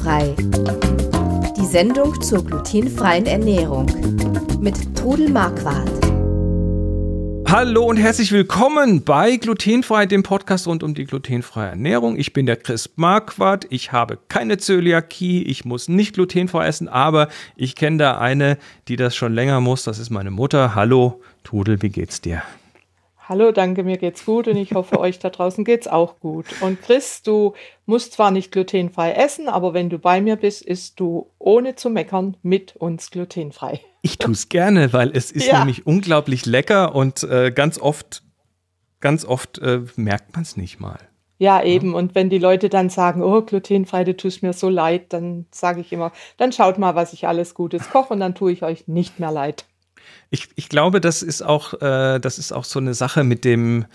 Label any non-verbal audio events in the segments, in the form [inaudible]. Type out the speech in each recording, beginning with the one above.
Glutenfrei. Die Sendung zur glutenfreien Ernährung mit Trudel Marquardt. Hallo und herzlich willkommen bei Glutenfrei, dem Podcast rund um die glutenfreie Ernährung. Ich bin der Chris Marquardt. Ich habe keine Zöliakie. Ich muss nicht glutenfrei essen, aber ich kenne da eine, die das schon länger muss. Das ist meine Mutter. Hallo, Trudel, wie geht's dir? Hallo, danke, mir geht's gut und ich hoffe, euch da draußen geht's auch gut. Und Chris, du musst zwar nicht glutenfrei essen, aber wenn du bei mir bist, isst du ohne zu meckern mit uns glutenfrei. Ich tue es gerne, weil es ist ja. nämlich unglaublich lecker und äh, ganz oft, ganz oft äh, merkt man es nicht mal. Ja, eben. Und wenn die Leute dann sagen, oh, glutenfrei, du tust mir so leid, dann sage ich immer, dann schaut mal, was ich alles Gutes koche und dann tue ich euch nicht mehr leid. Ich, ich glaube, das ist auch, äh, das ist auch so eine Sache mit dem,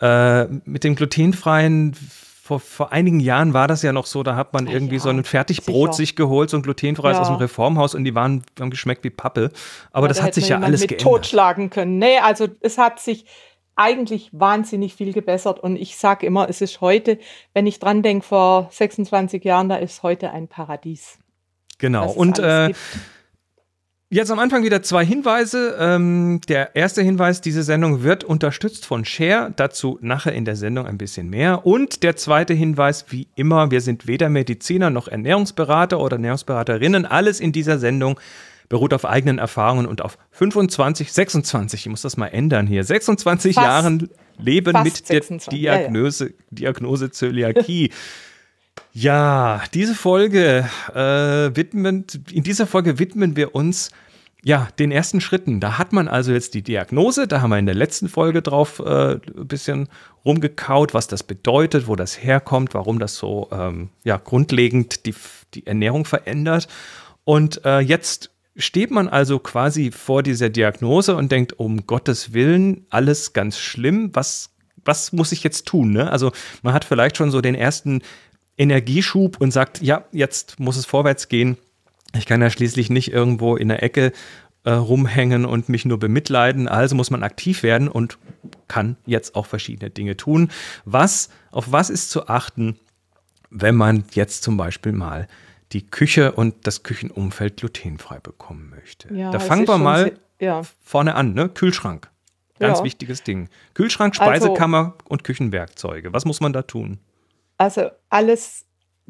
äh, mit dem glutenfreien. Vor, vor einigen Jahren war das ja noch so, da hat man irgendwie ja, so ein Fertigbrot sicher. sich geholt, so ein glutenfreies ja. aus dem Reformhaus und die waren, haben geschmeckt wie Pappe. Aber ja, das da hat sich ja alles mit geändert. totschlagen können. Nee, also es hat sich eigentlich wahnsinnig viel gebessert und ich sage immer, es ist heute, wenn ich dran denke, vor 26 Jahren, da ist heute ein Paradies. Genau. Und äh, gibt. Jetzt am Anfang wieder zwei Hinweise. Ähm, der erste Hinweis, diese Sendung wird unterstützt von Share. Dazu nachher in der Sendung ein bisschen mehr. Und der zweite Hinweis, wie immer, wir sind weder Mediziner noch Ernährungsberater oder Ernährungsberaterinnen. Alles in dieser Sendung beruht auf eigenen Erfahrungen und auf 25, 26, ich muss das mal ändern hier, 26 Fast. Jahren Leben mit 26. der Diagnose, ja, ja. Diagnose Zöliakie. [laughs] Ja, diese Folge äh, widmen, in dieser Folge widmen wir uns ja, den ersten Schritten. Da hat man also jetzt die Diagnose, da haben wir in der letzten Folge drauf äh, ein bisschen rumgekaut, was das bedeutet, wo das herkommt, warum das so ähm, ja, grundlegend die, die Ernährung verändert. Und äh, jetzt steht man also quasi vor dieser Diagnose und denkt, um Gottes Willen, alles ganz schlimm, was, was muss ich jetzt tun? Ne? Also man hat vielleicht schon so den ersten Energieschub und sagt, ja, jetzt muss es vorwärts gehen. Ich kann ja schließlich nicht irgendwo in der Ecke äh, rumhängen und mich nur bemitleiden. Also muss man aktiv werden und kann jetzt auch verschiedene Dinge tun. Was, auf was ist zu achten, wenn man jetzt zum Beispiel mal die Küche und das Küchenumfeld glutenfrei bekommen möchte? Ja, da fangen wir mal ja. vorne an, ne? Kühlschrank. Ganz ja. wichtiges Ding. Kühlschrank, Speisekammer also, und Küchenwerkzeuge. Was muss man da tun? Also alles,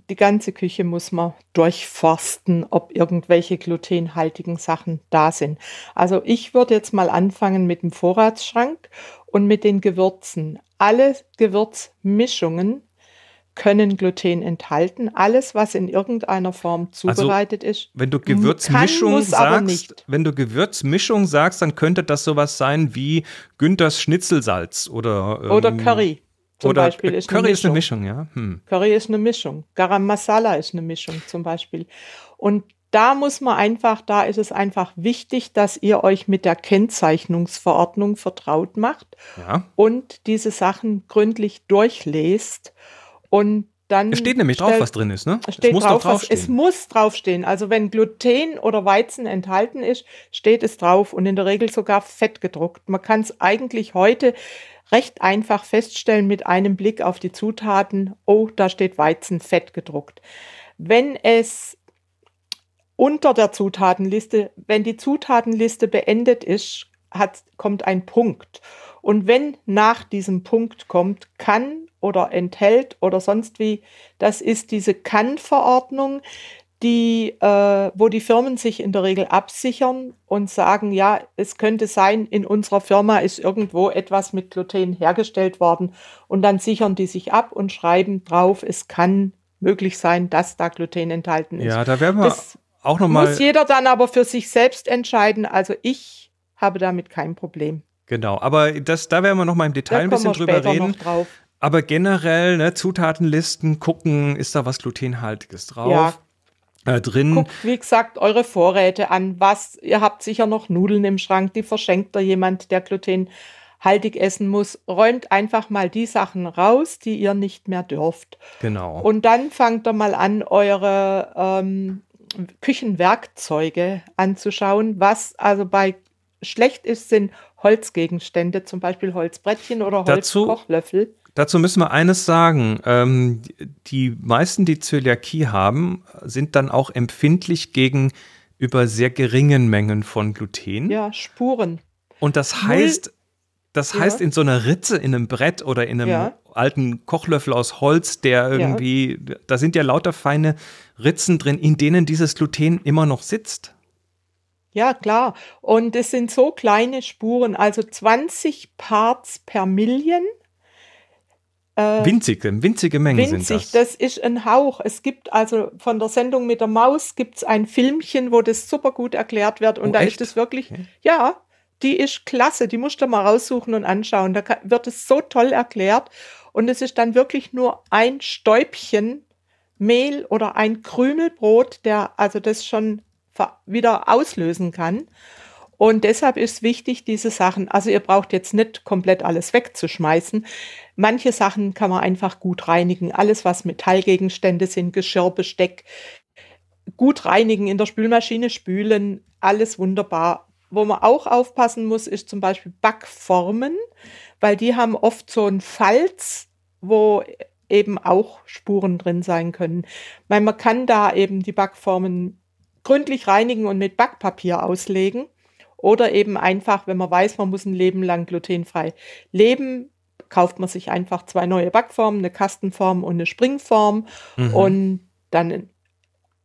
die ganze Küche muss man durchforsten, ob irgendwelche glutenhaltigen Sachen da sind. Also ich würde jetzt mal anfangen mit dem Vorratsschrank und mit den Gewürzen. Alle Gewürzmischungen können Gluten enthalten. Alles, was in irgendeiner Form also, zubereitet also, ist. Wenn du Gewürzmischung kann, sagst, wenn du Gewürzmischung sagst, dann könnte das sowas sein wie Günthers Schnitzelsalz oder ähm, oder Curry. Zum Oder Beispiel ist Curry eine ist eine Mischung, ja. Hm. Curry ist eine Mischung. Garam Masala ist eine Mischung zum Beispiel. Und da muss man einfach, da ist es einfach wichtig, dass ihr euch mit der Kennzeichnungsverordnung vertraut macht ja. und diese Sachen gründlich durchlest und dann. Es steht nämlich drauf, was drin ist, ne? Es steht es muss drauf, was, es muss draufstehen. Also wenn Gluten oder Weizen enthalten ist, steht es drauf und in der Regel sogar fett gedruckt. Man kann es eigentlich heute recht einfach feststellen mit einem Blick auf die Zutaten, oh, da steht Weizenfett gedruckt. Wenn es unter der Zutatenliste, wenn die Zutatenliste beendet ist, hat, kommt ein Punkt. Und wenn nach diesem Punkt kommt, kann oder enthält oder sonst wie, das ist diese Kann-Verordnung die, äh, wo die Firmen sich in der Regel absichern und sagen, ja, es könnte sein, in unserer Firma ist irgendwo etwas mit Gluten hergestellt worden und dann sichern die sich ab und schreiben drauf, es kann möglich sein, dass da Gluten enthalten ist. Ja, da werden wir das auch nochmal. Muss jeder dann aber für sich selbst entscheiden. Also ich habe damit kein Problem. Genau, aber das, da werden wir nochmal im Detail ein bisschen drüber reden. Aber generell, ne, Zutatenlisten gucken, ist da was Glutenhaltiges drauf? Ja, äh, drin. Guckt, wie gesagt, eure Vorräte an. Was, ihr habt sicher noch Nudeln im Schrank, die verschenkt da jemand, der glutenhaltig essen muss. Räumt einfach mal die Sachen raus, die ihr nicht mehr dürft. Genau. Und dann fangt ihr mal an, eure ähm, Küchenwerkzeuge anzuschauen. Was also bei schlecht ist, sind Holzgegenstände, zum Beispiel Holzbrettchen oder Holzkochlöffel. Dazu müssen wir eines sagen. Ähm, die meisten, die Zöliakie haben, sind dann auch empfindlich gegenüber sehr geringen Mengen von Gluten. Ja, Spuren. Und das heißt, das ja. heißt, in so einer Ritze in einem Brett oder in einem ja. alten Kochlöffel aus Holz, der irgendwie, ja. da sind ja lauter feine Ritzen drin, in denen dieses Gluten immer noch sitzt. Ja, klar. Und es sind so kleine Spuren, also 20 Parts per Million. Äh, winzige, winzige Mengen winzig, sind das. Das ist ein Hauch. Es gibt also von der Sendung mit der Maus gibt es ein Filmchen, wo das super gut erklärt wird. Und oh, da echt? ist es wirklich, okay. ja, die ist klasse. Die musst du mal raussuchen und anschauen. Da wird es so toll erklärt. Und es ist dann wirklich nur ein Stäubchen Mehl oder ein Krümelbrot, der also das schon wieder auslösen kann. Und deshalb ist wichtig, diese Sachen, also ihr braucht jetzt nicht komplett alles wegzuschmeißen. Manche Sachen kann man einfach gut reinigen. Alles, was Metallgegenstände sind, Geschirr, Besteck, gut reinigen, in der Spülmaschine spülen, alles wunderbar. Wo man auch aufpassen muss, ist zum Beispiel Backformen, weil die haben oft so einen Falz, wo eben auch Spuren drin sein können. Weil man kann da eben die Backformen gründlich reinigen und mit Backpapier auslegen. Oder eben einfach, wenn man weiß, man muss ein Leben lang glutenfrei leben, kauft man sich einfach zwei neue Backformen, eine Kastenform und eine Springform mhm. und dann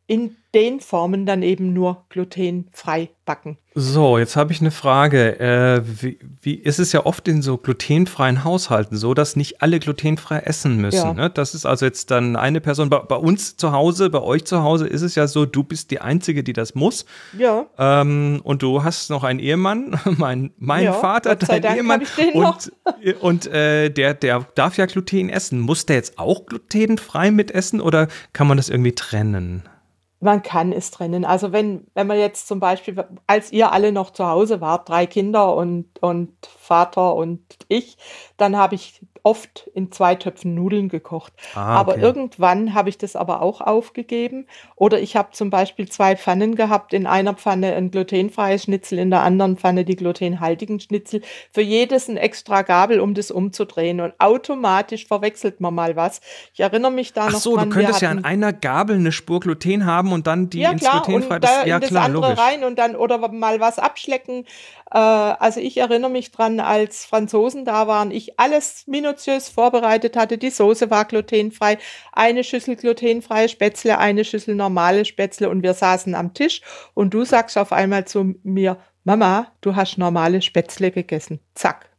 in den Formen dann eben nur glutenfrei backen. So, jetzt habe ich eine Frage. Äh, wie, wie ist es ja oft in so glutenfreien Haushalten so, dass nicht alle glutenfrei essen müssen? Ja. Ne? Das ist also jetzt dann eine Person. Bei, bei, uns zu Hause, bei euch zu Hause ist es ja so, du bist die Einzige, die das muss. Ja. Ähm, und du hast noch einen Ehemann, [laughs] mein, mein ja, Vater, dein Dank Ehemann. und und äh, der, der darf ja Gluten essen. Muss der jetzt auch glutenfrei mitessen oder kann man das irgendwie trennen? Man kann es trennen. Also wenn, wenn man jetzt zum Beispiel, als ihr alle noch zu Hause wart, drei Kinder und, und Vater und ich, dann habe ich oft in zwei Töpfen Nudeln gekocht. Ah, okay. Aber irgendwann habe ich das aber auch aufgegeben. Oder ich habe zum Beispiel zwei Pfannen gehabt. In einer Pfanne ein glutenfreies Schnitzel, in der anderen Pfanne die glutenhaltigen Schnitzel. Für jedes ein extra Gabel, um das umzudrehen. Und automatisch verwechselt man mal was. Ich erinnere mich da Ach noch so, dran, du könntest ja an einer Gabel eine Spur Gluten haben und dann die ja, ins klar, glutenfrei. Und da das, ja, in das klar, andere logisch. rein und dann oder mal was abschlecken. Äh, also ich erinnere mich dran, als Franzosen da waren, ich alles minutiös vorbereitet hatte. Die Soße war glutenfrei, eine Schüssel glutenfreie Spätzle, eine Schüssel normale Spätzle und wir saßen am Tisch und du sagst auf einmal zu mir, Mama, du hast normale Spätzle gegessen. Zack.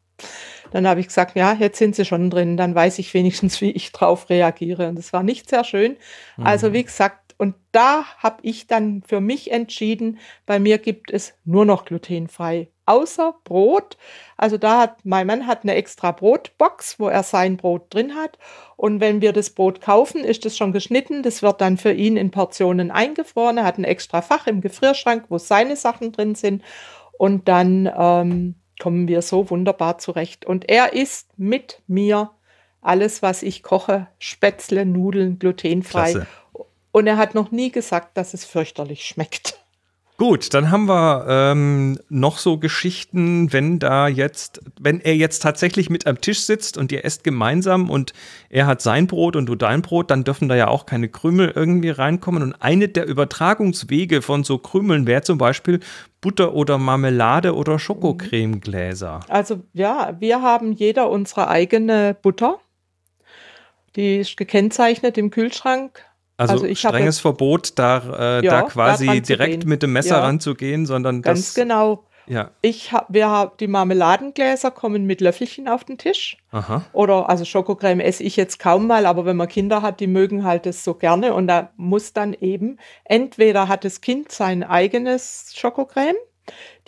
Dann habe ich gesagt, ja, jetzt sind sie schon drin, dann weiß ich wenigstens, wie ich drauf reagiere. Und das war nicht sehr schön. Also mhm. wie gesagt, und da habe ich dann für mich entschieden, bei mir gibt es nur noch glutenfrei, außer Brot. Also da hat mein Mann hat eine extra Brotbox, wo er sein Brot drin hat. Und wenn wir das Brot kaufen, ist es schon geschnitten. Das wird dann für ihn in Portionen eingefroren. Er hat ein extra Fach im Gefrierschrank, wo seine Sachen drin sind. Und dann ähm, kommen wir so wunderbar zurecht. Und er isst mit mir alles, was ich koche, Spätzle, Nudeln, glutenfrei. Klasse. Und er hat noch nie gesagt, dass es fürchterlich schmeckt. Gut, dann haben wir ähm, noch so Geschichten, wenn da jetzt, wenn er jetzt tatsächlich mit am Tisch sitzt und ihr esst gemeinsam und er hat sein Brot und du dein Brot, dann dürfen da ja auch keine Krümel irgendwie reinkommen. Und eine der Übertragungswege von so Krümeln wäre zum Beispiel Butter oder Marmelade oder Schokocremegläser. Also ja, wir haben jeder unsere eigene Butter. Die ist gekennzeichnet im Kühlschrank also, also strenges Verbot, da, äh, ja, da quasi da direkt mit dem Messer ja. ranzugehen, sondern Ganz das, genau. Ja. Ich hab, wir haben die Marmeladengläser kommen mit Löffelchen auf den Tisch. Aha. Oder also Schokocreme esse ich jetzt kaum mal, aber wenn man Kinder hat, die mögen halt das so gerne und da muss dann eben entweder hat das Kind sein eigenes Schokocreme,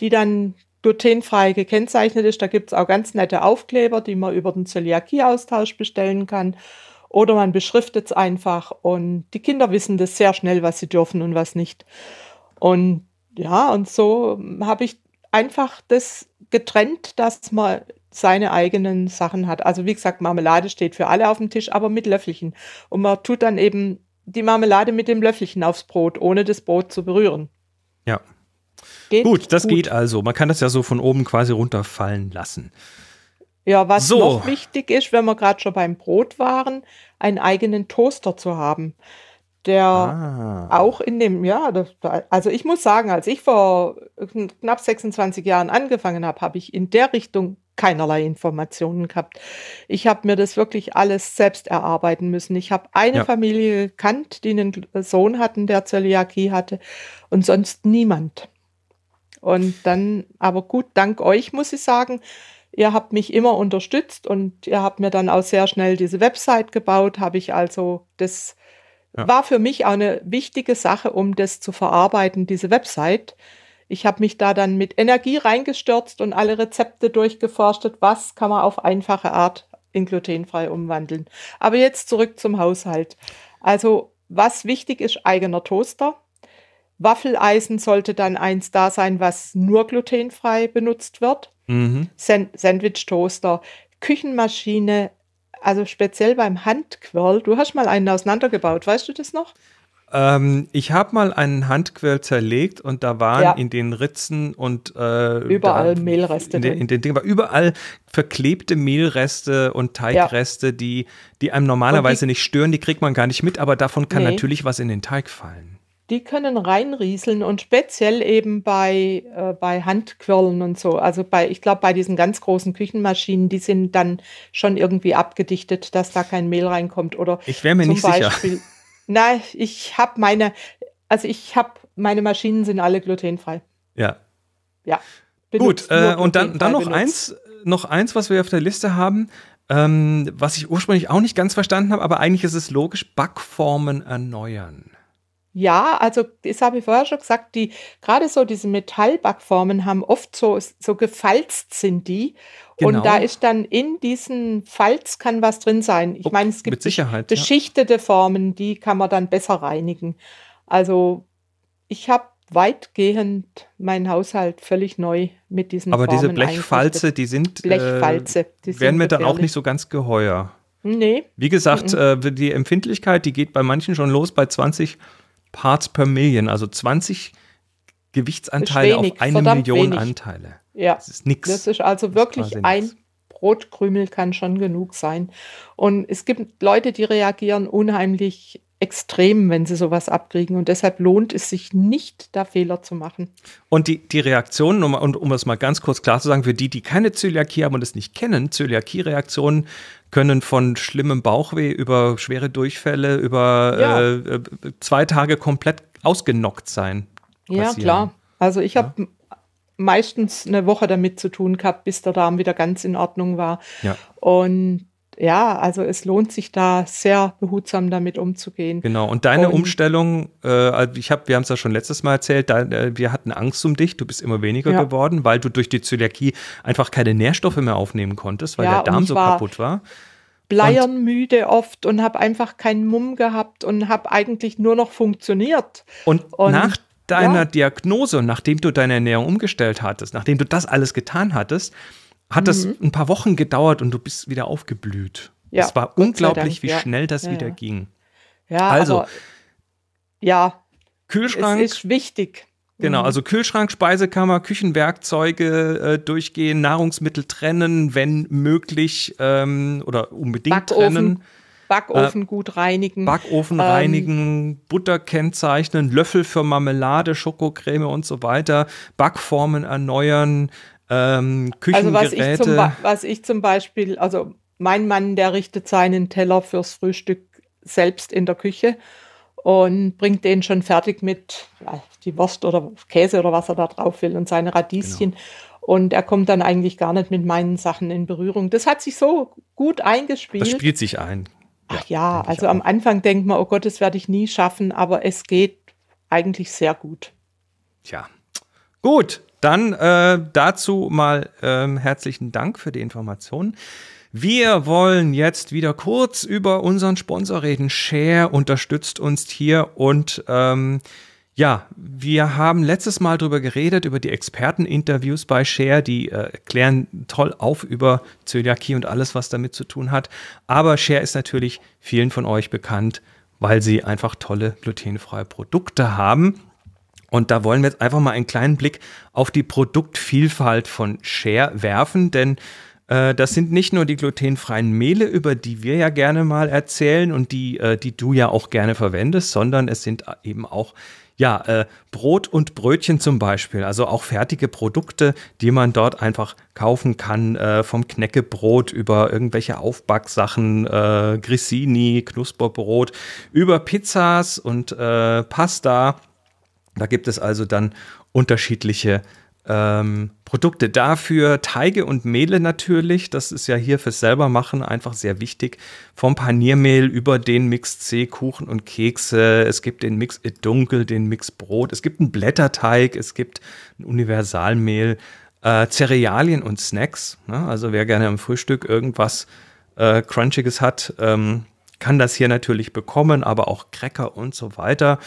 die dann glutenfrei gekennzeichnet ist. Da gibt es auch ganz nette Aufkleber, die man über den Zöliakie-Austausch bestellen kann. Oder man beschriftet es einfach und die Kinder wissen das sehr schnell, was sie dürfen und was nicht. Und ja, und so habe ich einfach das getrennt, dass man seine eigenen Sachen hat. Also wie gesagt, Marmelade steht für alle auf dem Tisch, aber mit Löffelchen. Und man tut dann eben die Marmelade mit dem Löffelchen aufs Brot, ohne das Brot zu berühren. Ja. Geht gut, das gut. geht also. Man kann das ja so von oben quasi runterfallen lassen. Ja, was so. noch wichtig ist, wenn wir gerade schon beim Brot waren, einen eigenen Toaster zu haben. Der ah. auch in dem, ja, das, also ich muss sagen, als ich vor knapp 26 Jahren angefangen habe, habe ich in der Richtung keinerlei Informationen gehabt. Ich habe mir das wirklich alles selbst erarbeiten müssen. Ich habe eine ja. Familie gekannt, die einen Sohn hatten, der Zöliakie hatte und sonst niemand. Und dann, aber gut, dank euch muss ich sagen, ihr habt mich immer unterstützt und ihr habt mir dann auch sehr schnell diese Website gebaut, habe ich also das ja. war für mich auch eine wichtige Sache, um das zu verarbeiten, diese Website ich habe mich da dann mit Energie reingestürzt und alle Rezepte durchgeforstet, was kann man auf einfache Art in glutenfrei umwandeln. Aber jetzt zurück zum Haushalt. Also was wichtig ist, eigener Toaster. Waffeleisen sollte dann eins da sein, was nur glutenfrei benutzt wird. Mhm. Sandwich-Toaster, Küchenmaschine, also speziell beim Handquirl. Du hast mal einen auseinandergebaut, weißt du das noch? Ähm, ich habe mal einen Handquell zerlegt und da waren ja. in den Ritzen und äh, überall da, Mehlreste. In, den, in den Dingen war überall verklebte Mehlreste und Teigreste, ja. die, die einem normalerweise die, nicht stören, die kriegt man gar nicht mit, aber davon kann nee. natürlich was in den Teig fallen. Die können reinrieseln und speziell eben bei, äh, bei Handquirlen und so. Also bei, ich glaube, bei diesen ganz großen Küchenmaschinen, die sind dann schon irgendwie abgedichtet, dass da kein Mehl reinkommt. Oder ich wäre mir nicht Beispiel, [laughs] sicher. Nein, ich habe meine, also ich habe, meine Maschinen sind alle glutenfrei. Ja. Ja. Gut, äh, und dann, dann noch benutzt. eins, noch eins, was wir auf der Liste haben, ähm, was ich ursprünglich auch nicht ganz verstanden habe, aber eigentlich ist es logisch, Backformen erneuern. Ja, also das habe ich vorher schon gesagt, die gerade so diese Metallbackformen haben oft so, so gefalzt sind die. Genau. Und da ist dann in diesen Falz kann was drin sein. Ich meine, es gibt beschichtete ja. Formen, die kann man dann besser reinigen. Also ich habe weitgehend meinen Haushalt völlig neu mit diesen Aber Formen diese Blechfalze, die sind Blechfalze, die äh, werden mir dann auch nicht so ganz geheuer. Nee. Wie gesagt, mhm. äh, die Empfindlichkeit, die geht bei manchen schon los bei 20 Parts per Million, also 20 Gewichtsanteile wenig, auf eine Million wenig. Anteile. Ja. Das ist nichts. Das ist also wirklich ist ein Brotkrümel kann schon genug sein. Und es gibt Leute, die reagieren unheimlich extrem, wenn sie sowas abkriegen. Und deshalb lohnt es sich nicht, da Fehler zu machen. Und die, die Reaktionen, um, um es mal ganz kurz klar zu sagen, für die, die keine Zöliakie haben und es nicht kennen, Zöliakie-Reaktionen können von schlimmem Bauchweh über schwere Durchfälle, über ja. äh, äh zwei Tage komplett ausgenockt sein. Passieren. Ja, klar. Also ich habe meistens eine Woche damit zu tun gehabt, bis der Darm wieder ganz in Ordnung war. Ja. Und ja, also es lohnt sich da sehr behutsam damit umzugehen. Genau. Und deine und, Umstellung, äh, also ich habe, wir haben es ja schon letztes Mal erzählt, da, äh, wir hatten Angst um dich. Du bist immer weniger ja. geworden, weil du durch die Zöliakie einfach keine Nährstoffe mehr aufnehmen konntest, weil ja, der Darm so war kaputt war. Bleiernmüde oft und habe einfach keinen Mumm gehabt und habe eigentlich nur noch funktioniert. Und, und nach deiner ja. Diagnose, nachdem du deine Ernährung umgestellt hattest, nachdem du das alles getan hattest, hat mhm. ein paar Wochen gedauert und du bist wieder aufgeblüht. Ja, es war unglaublich, wie ja. schnell das ja, wieder ging. Ja, also aber, ja, Kühlschrank. Es ist wichtig. Genau, mhm. also Kühlschrank, Speisekammer, Küchenwerkzeuge äh, durchgehen, Nahrungsmittel trennen, wenn möglich ähm, oder unbedingt Backofen. trennen. Backofen äh, gut reinigen. Backofen ähm, reinigen, Butter kennzeichnen, Löffel für Marmelade, Schokocreme und so weiter, Backformen erneuern, ähm, Küchengeräte. Also was ich, zum, was ich zum Beispiel, also mein Mann, der richtet seinen Teller fürs Frühstück selbst in der Küche und bringt den schon fertig mit die Wurst oder Käse oder was er da drauf will und seine Radieschen. Genau. Und er kommt dann eigentlich gar nicht mit meinen Sachen in Berührung. Das hat sich so gut eingespielt. Das spielt sich ein. Ach ja, also am Anfang denkt man, oh Gott, das werde ich nie schaffen, aber es geht eigentlich sehr gut. Tja. Gut, dann äh, dazu mal ähm, herzlichen Dank für die Informationen. Wir wollen jetzt wieder kurz über unseren Sponsor reden. Share unterstützt uns hier und ähm, ja, wir haben letztes Mal darüber geredet, über die Experteninterviews bei Share, die äh, klären toll auf über Zöliakie und alles, was damit zu tun hat. Aber Share ist natürlich vielen von euch bekannt, weil sie einfach tolle glutenfreie Produkte haben. Und da wollen wir jetzt einfach mal einen kleinen Blick auf die Produktvielfalt von Share werfen, denn äh, das sind nicht nur die glutenfreien Mehle, über die wir ja gerne mal erzählen und die, äh, die du ja auch gerne verwendest, sondern es sind eben auch ja, äh, Brot und Brötchen zum Beispiel, also auch fertige Produkte, die man dort einfach kaufen kann, äh, vom Knäckebrot über irgendwelche Aufbacksachen, äh, Grissini, Knusperbrot, über Pizzas und äh, Pasta. Da gibt es also dann unterschiedliche ähm, Produkte dafür, Teige und Mehle natürlich, das ist ja hier fürs selbermachen einfach sehr wichtig. Vom Paniermehl über den Mix C, Kuchen und Kekse, es gibt den Mix Dunkel, den Mix Brot, es gibt einen Blätterteig, es gibt ein Universalmehl, äh, Cerealien und Snacks. Ne? Also wer gerne am Frühstück irgendwas äh, Crunchiges hat, ähm, kann das hier natürlich bekommen, aber auch Cracker und so weiter.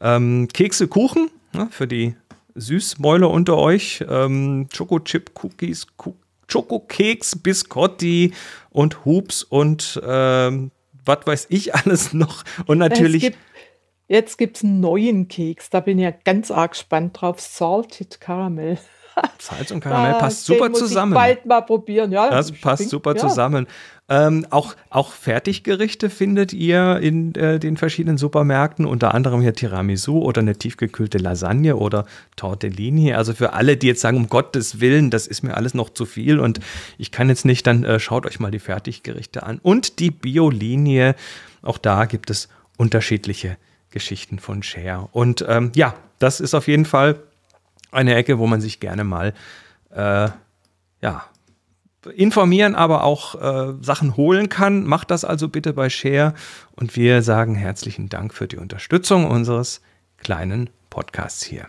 Ähm, Kekse, Kuchen ne? für die Süßmäuler unter euch. Ähm, Choco-Chip-Cookies, Schokokeks, Biscotti und Hoops und ähm, was weiß ich [laughs] alles noch. Und natürlich. Gibt, jetzt gibt es einen neuen Keks, da bin ich ja ganz arg gespannt drauf. Salted Caramel. Salz und Karamell [laughs] ah, passt super zusammen. Bald mal probieren, ja. Das passt super ja. zusammen. Ähm, auch, auch Fertiggerichte findet ihr in äh, den verschiedenen Supermärkten, unter anderem hier Tiramisu oder eine tiefgekühlte Lasagne oder Tortellini. Also für alle, die jetzt sagen, um Gottes Willen, das ist mir alles noch zu viel und ich kann jetzt nicht, dann äh, schaut euch mal die Fertiggerichte an. Und die Biolinie, auch da gibt es unterschiedliche Geschichten von Share. Und ähm, ja, das ist auf jeden Fall eine Ecke, wo man sich gerne mal äh, ja, informieren, aber auch äh, Sachen holen kann. Macht das also bitte bei Share. Und wir sagen herzlichen Dank für die Unterstützung unseres kleinen Podcasts hier.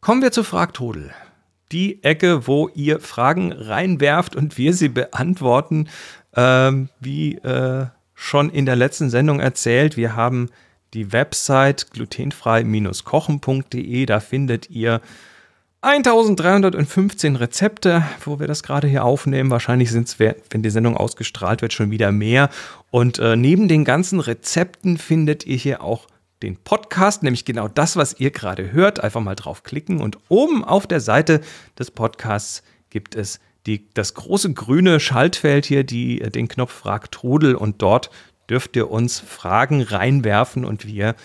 Kommen wir zu Fragtodel. Die Ecke, wo ihr Fragen reinwerft und wir sie beantworten. Ähm, wie äh, schon in der letzten Sendung erzählt, wir haben die Website glutenfrei-kochen.de. Da findet ihr 1315 Rezepte, wo wir das gerade hier aufnehmen. Wahrscheinlich sind es, wenn die Sendung ausgestrahlt wird, schon wieder mehr. Und äh, neben den ganzen Rezepten findet ihr hier auch den Podcast, nämlich genau das, was ihr gerade hört. Einfach mal draufklicken und oben auf der Seite des Podcasts gibt es die, das große grüne Schaltfeld hier, die, äh, den Knopf Frag Trudel und dort dürft ihr uns Fragen reinwerfen und wir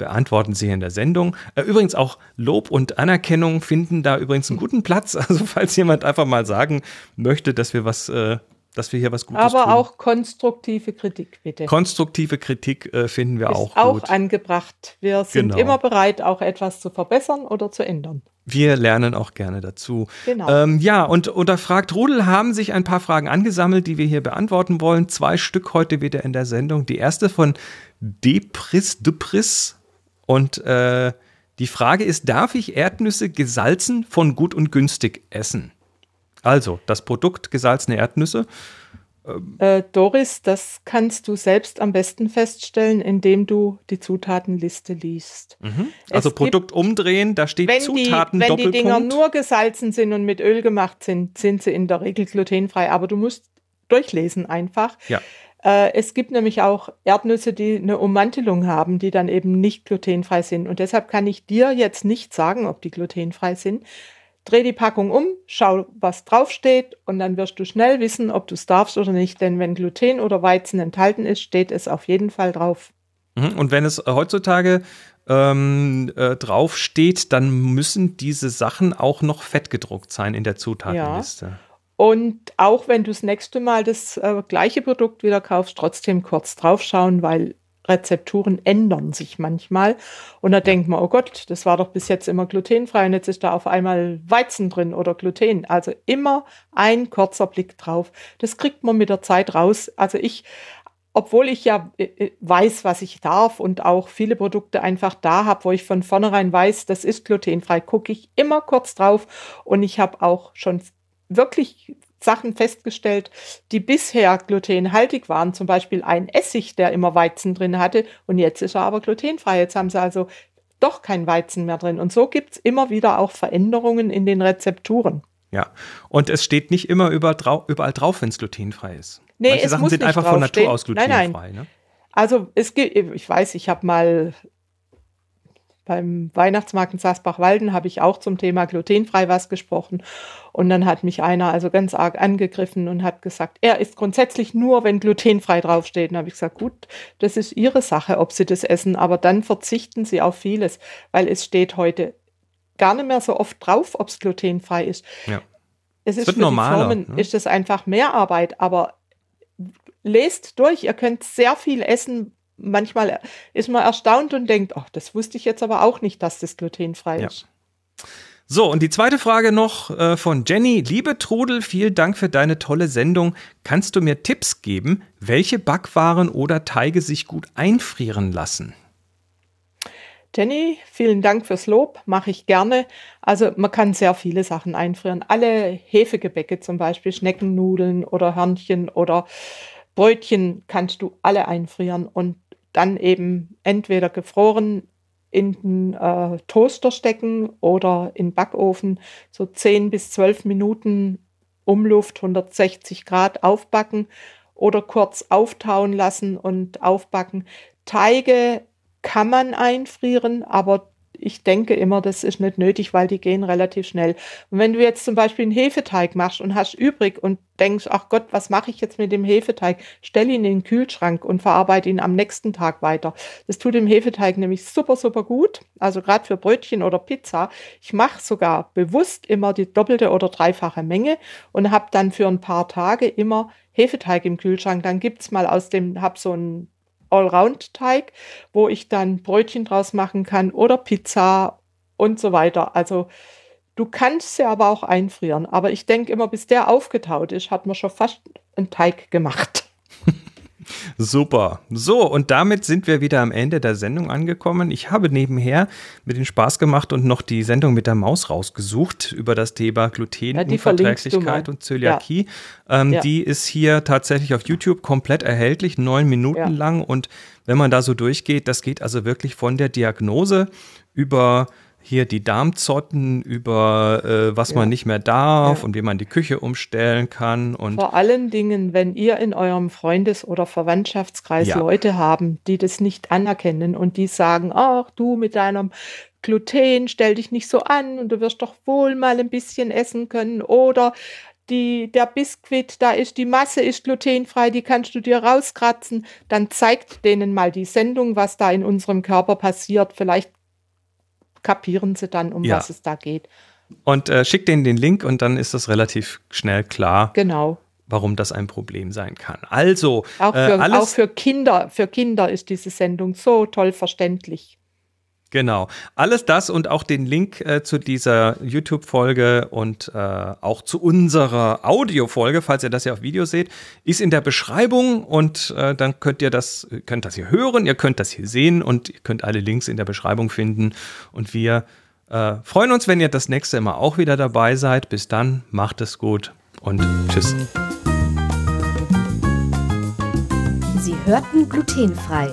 beantworten sie in der Sendung. Äh, übrigens auch Lob und Anerkennung finden da übrigens einen guten Platz. [laughs] Also falls jemand einfach mal sagen möchte, dass wir was äh, dass wir hier was Gutes Aber tun. auch konstruktive Kritik, bitte. Konstruktive Kritik äh, finden wir Ist auch auch gut. angebracht. Wir sind genau. immer bereit, auch etwas zu verbessern oder zu ändern. Wir lernen auch gerne dazu. Genau. Ähm, ja, und unter Fragt Rudel haben sich ein paar Fragen angesammelt, die wir hier beantworten wollen. Zwei Stück heute wieder in der Sendung. Die erste von Depris Depris und äh, die Frage ist, darf ich Erdnüsse gesalzen von gut und günstig essen? Also, das Produkt gesalzene Erdnüsse. Äh, Doris, das kannst du selbst am besten feststellen, indem du die Zutatenliste liest. Mhm. Also Produkt gibt, umdrehen, da steht wenn Zutaten die, Wenn die Dinger nur gesalzen sind und mit Öl gemacht sind, sind sie in der Regel glutenfrei. Aber du musst durchlesen einfach. Ja. Äh, es gibt nämlich auch Erdnüsse, die eine Ummantelung haben, die dann eben nicht glutenfrei sind. Und deshalb kann ich dir jetzt nicht sagen, ob die glutenfrei sind. Dreh die Packung um, schau, was draufsteht und dann wirst du schnell wissen, ob du es darfst oder nicht. Denn wenn Gluten oder Weizen enthalten ist, steht es auf jeden Fall drauf. Mhm. Und wenn es heutzutage ähm, äh, draufsteht, dann müssen diese Sachen auch noch fettgedruckt sein in der Zutatenliste. Ja. Und auch wenn du das nächste Mal das äh, gleiche Produkt wieder kaufst, trotzdem kurz draufschauen, weil Rezepturen ändern sich manchmal. Und da denkt man, oh Gott, das war doch bis jetzt immer glutenfrei und jetzt ist da auf einmal Weizen drin oder Gluten. Also immer ein kurzer Blick drauf. Das kriegt man mit der Zeit raus. Also ich, obwohl ich ja äh, äh, weiß, was ich darf und auch viele Produkte einfach da habe, wo ich von vornherein weiß, das ist glutenfrei, gucke ich immer kurz drauf. Und ich habe auch schon wirklich Sachen festgestellt, die bisher glutenhaltig waren. Zum Beispiel ein Essig, der immer Weizen drin hatte. Und jetzt ist er aber glutenfrei. Jetzt haben sie also doch kein Weizen mehr drin. Und so gibt es immer wieder auch Veränderungen in den Rezepturen. Ja, und es steht nicht immer überall drauf, wenn es glutenfrei ist. Nee, Manche es Sachen muss sind einfach von Natur aus glutenfrei. Nein, nein. Ne? Also es gibt, ich weiß, ich habe mal beim Weihnachtsmarkt in Sasbach-Walden habe ich auch zum Thema glutenfrei was gesprochen. Und dann hat mich einer also ganz arg angegriffen und hat gesagt, er ist grundsätzlich nur, wenn glutenfrei draufsteht. Und habe ich gesagt, gut, das ist Ihre Sache, ob Sie das essen, aber dann verzichten Sie auf vieles, weil es steht heute gar nicht mehr so oft drauf, ob es glutenfrei ist. Ja. Es ist wird für normaler, die Firmen ne? ist es einfach mehr Arbeit, aber lest durch, ihr könnt sehr viel essen. Manchmal ist man erstaunt und denkt, ach, das wusste ich jetzt aber auch nicht, dass das glutenfrei ja. ist. So, und die zweite Frage noch äh, von Jenny. Liebe Trudel, vielen Dank für deine tolle Sendung. Kannst du mir Tipps geben, welche Backwaren oder Teige sich gut einfrieren lassen? Jenny, vielen Dank fürs Lob, mache ich gerne. Also man kann sehr viele Sachen einfrieren. Alle Hefegebäcke zum Beispiel, Schneckennudeln oder Hörnchen oder Brötchen kannst du alle einfrieren und dann eben entweder gefroren in den äh, Toaster stecken oder in den Backofen so 10 bis 12 Minuten Umluft 160 Grad aufbacken oder kurz auftauen lassen und aufbacken. Teige kann man einfrieren, aber ich denke immer, das ist nicht nötig, weil die gehen relativ schnell. Und wenn du jetzt zum Beispiel einen Hefeteig machst und hast übrig und denkst, ach Gott, was mache ich jetzt mit dem Hefeteig? Stell ihn in den Kühlschrank und verarbeite ihn am nächsten Tag weiter. Das tut dem Hefeteig nämlich super, super gut. Also gerade für Brötchen oder Pizza. Ich mache sogar bewusst immer die doppelte oder dreifache Menge und habe dann für ein paar Tage immer Hefeteig im Kühlschrank. Dann gibt's mal aus dem, hab so ein Allround-Teig, wo ich dann Brötchen draus machen kann oder Pizza und so weiter. Also du kannst sie aber auch einfrieren. Aber ich denke immer, bis der aufgetaut ist, hat man schon fast einen Teig gemacht. [laughs] Super. So, und damit sind wir wieder am Ende der Sendung angekommen. Ich habe nebenher mit den Spaß gemacht und noch die Sendung mit der Maus rausgesucht über das Thema Glutenunverträglichkeit ja, und Zöliakie. Ja. Ähm, ja. Die ist hier tatsächlich auf YouTube komplett erhältlich, neun Minuten lang. Und wenn man da so durchgeht, das geht also wirklich von der Diagnose über hier die Darmzotten über äh, was ja. man nicht mehr darf ja. und wie man die Küche umstellen kann. Und Vor allen Dingen, wenn ihr in eurem Freundes- oder Verwandtschaftskreis ja. Leute haben, die das nicht anerkennen und die sagen, ach du mit deinem Gluten, stell dich nicht so an und du wirst doch wohl mal ein bisschen essen können oder die, der Biskuit, da ist die Masse ist glutenfrei, die kannst du dir rauskratzen, dann zeigt denen mal die Sendung, was da in unserem Körper passiert. Vielleicht kapieren sie dann, um ja. was es da geht. Und äh, schickt denen den Link und dann ist das relativ schnell klar. Genau. Warum das ein Problem sein kann. Also, auch äh, für, äh, auch für Kinder, für Kinder ist diese Sendung so toll verständlich. Genau. Alles das und auch den Link äh, zu dieser YouTube-Folge und äh, auch zu unserer Audio-Folge, falls ihr das ja auf Video seht, ist in der Beschreibung und äh, dann könnt ihr das, könnt das hier hören, ihr könnt das hier sehen und ihr könnt alle Links in der Beschreibung finden. Und wir äh, freuen uns, wenn ihr das nächste Mal auch wieder dabei seid. Bis dann, macht es gut und tschüss. Sie hörten glutenfrei